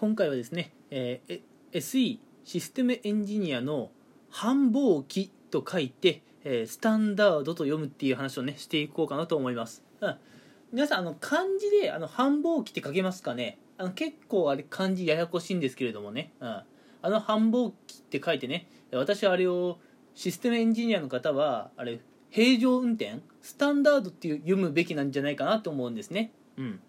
今回はですね、えー、SE システムエンジニアの繁忙期と書いて、えー、スタンダードと読むっていう話をねしていこうかなと思います、うん、皆さんあの漢字であの繁忙期って書けますかね？あの結構あれ漢字ややこしいんですけれどもね、うん、あの繁忙期って書いてね私はあれをシステムエンジニアの方はあれ平常運転スタンダードっていう読むべきなんじゃないかなと思うんですね。うん。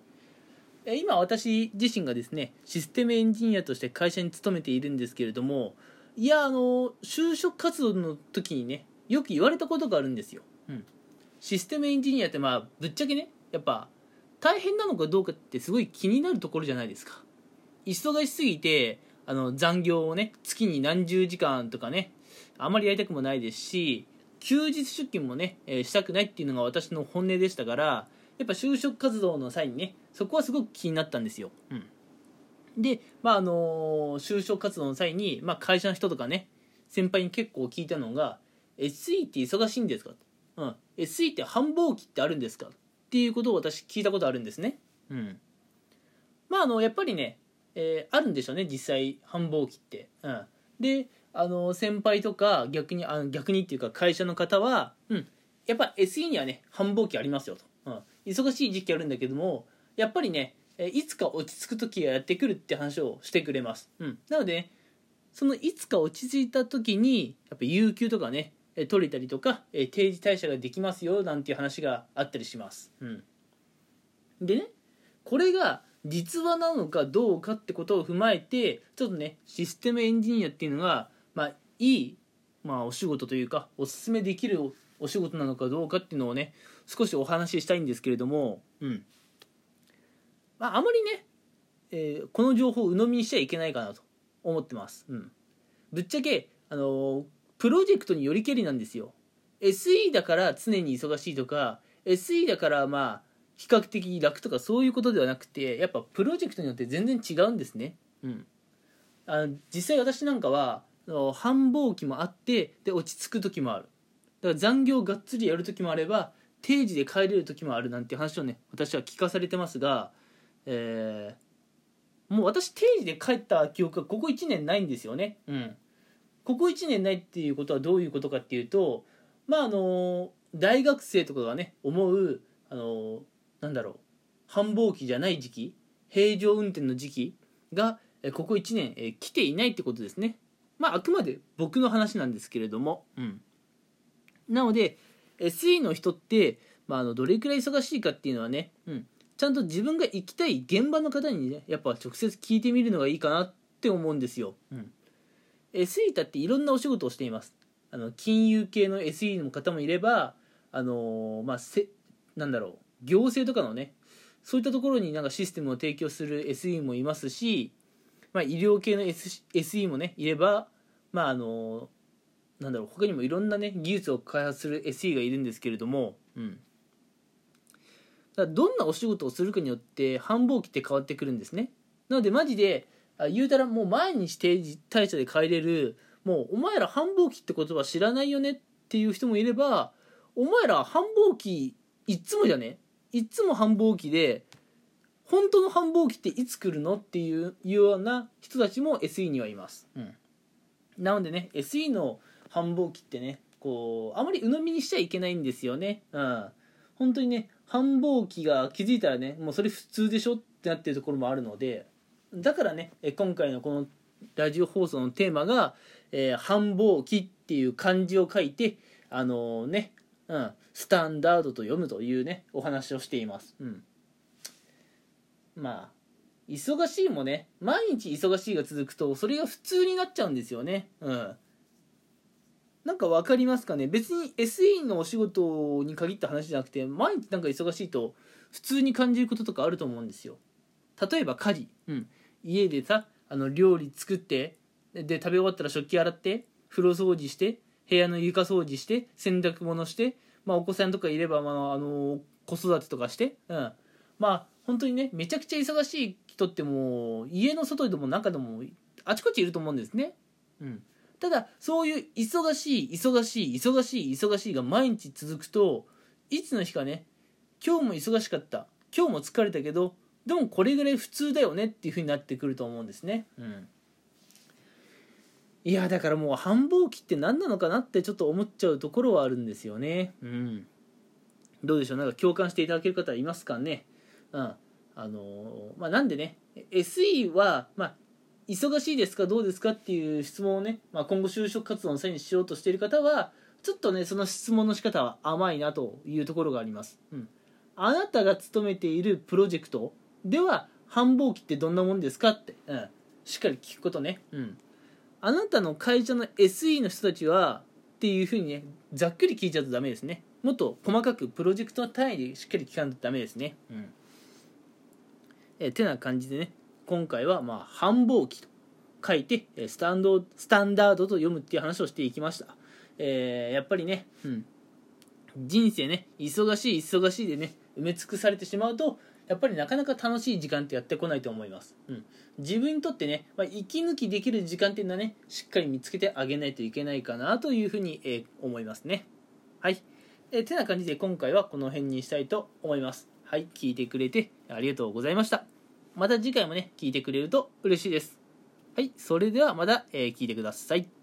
今私自身がですねシステムエンジニアとして会社に勤めているんですけれどもいやあの就職活動の時にねよく言われたことがあるんですよ、うん、システムエンジニアってまあぶっちゃけねやっぱ大変なのかどうかってすごい気になるところじゃないですか。忙しすぎてあの残業をね月に何十時間とかねあまりやりたくもないですし休日出勤もね、えー、したくないっていうのが私の本音でしたからやっぱ就職活動の際にねそこはすごく気になったんですよ、うん、でまああの就職活動の際に、まあ、会社の人とかね先輩に結構聞いたのが「SE って忙しいんですか?」うん、SE って繁忙期ってあるんですか?」っていうことを私聞いたことあるんですね。うん。まああのやっぱりね、えー、あるんでしょうね実際繁忙期って、うん、であの先輩とか逆にあの逆にっていうか会社の方は、うん、やっぱ SE にはね繁忙期ありますよと忙しい時期あるんだけどもやっぱりねいつか落ち着く時がやってくるって話をしてくれます、うん、なので、ね、そのいつか落ち着いた時にやっぱ有給とかね取れたりとか定時退社ができますよなんていう話があったりします、うん、でねこれが実話なのかどうかってことを踏まえてちょっとねシステムエンジニアっていうのが、まあ、いい、まあ、お仕事というかおすすめできるお仕事なのかどうかっていうのをね少しお話ししたいんですけれども、うん。まあ、あまりね、えー、この情報を鵜呑みにしちゃいけないかなと思ってます、うん、ぶっちゃけ、あのー、プロジェクトによりけりなんですよ。SE だから常に忙しいとか SE だからまあ比較的楽とかそういうことではなくてやっぱプロジェクトによって全然違うんですね、うん、あ実際私なんかは繁忙期もあってで落ち着く時もあるだから残業がっつりやる時もあれば定時で帰れる時もあるなんて話をね私は聞かされてますが、えー、もう私定時で帰った記憶がここ1年ないんですよね。うん。ここ1年ないっていうことはどういうことかっていうとまああの大学生とかがね思うあのなんだろう繁忙期じゃない時期平常運転の時期がここ1年、え来ていないってことですね。まああくまで僕の話なんですけれども。うん。なので SE の人って、まあ、あのどれくらい忙しいかっていうのはね、うん、ちゃんと自分が行きたい現場の方にねやっぱ直接聞いてみるのがいいかなって思うんですよ、うん、SE だっていろんなお仕事をしています。あの金融系の SE の方もいればあのー、まあせなんだろう行政とかのねそういったところになんかシステムを提供する SE もいますし、まあ、医療系の、S、SE もねいればまああのーなんだろう他にもいろんなね技術を開発する SE がいるんですけれども、うん、だどんなお仕事をするかによって繁忙期って変わってくるんですね。なのでマジで言うたらもう毎日定時退社で帰れるもうお前ら繁忙期って言葉知らないよねっていう人もいればお前ら繁忙期いっつもじゃねいっつも繁忙期で本当の繁忙期っていつ来るの？っていうような人たちも SE にはいます、うん、なのでね SE の繁忙期ってねこうあまり鵜呑みにしちゃいけないんですよね。うん。本当にね繁忙期が気づいたらねもうそれ普通でしょってなってるところもあるのでだからね今回のこのラジオ放送のテーマが「えー、繁忙期」っていう漢字を書いてあのー、ね、うん、スタンダードと読むというねお話をしています、うん、まあ忙しいもね毎日忙しいが続くとそれが普通になっちゃうんですよね。うん。なんか分かりますかね？別に SE のお仕事に限った話じゃなくて毎日なんか忙しいと普通に感じることとかあると思うんですよ。例えば家事、うん、家でさあの料理作ってで食べ終わったら食器洗って風呂掃除して部屋の床掃除して洗濯物して、まあ、お子さんとかいれば、まあ、あの子育てとかして、うん、まあ本当にねめちゃくちゃ忙しい人ってもう家の外でも中でもあちこちいると思うんですね。うんただそういう忙しい忙しい忙しい忙しいが毎日続くといつの日かね今日も忙しかった今日も疲れたけどでもこれぐらい普通だよねっていう風になってくると思うんですね。うんいやだからもう繁忙期って何なのかなってちょっと思っちゃうところはあるんですよね。うん、どうでしょう？なんか共感していただける方いますかね？うん、あのまあ、なんでね SE は、まあ、忙しいですか？どうですか？っていう質問をね、まあ、今後就職活動の際にしようとしている方はちょっとねその質問の仕方は甘いなというところがあります。うん、あなたが勤めているプロジェクトでは繁忙期ってどんなもんですか？って、うん、しっかり聞くことね。うん。あなたの会社の SE の人たちはっていうふうにねざっくり聞いちゃうとダメですね。もっと細かくプロジェクトの単位でしっかり聞かないとダメですね。うん。えてな感じでね。今回はまあ繁忙期と書いてスタンドスタンダードと読むっていう話をしていきました、えー、やっぱりね、うん、人生ね忙しい忙しいでね埋め尽くされてしまうとやっぱりなかなか楽しい時間ってやってこないと思います、うん、自分にとってね、まあ、息抜きできる時間っていうのはねしっかり見つけてあげないといけないかなというふうに、えー、思いますね。はい、えー、てな感じで今回はこの辺にしたいと思います。はい。聞いてくれてありがとうございました。また次回もね聞いてくれると嬉しいです。はいそれではまた、えー、聞いてください。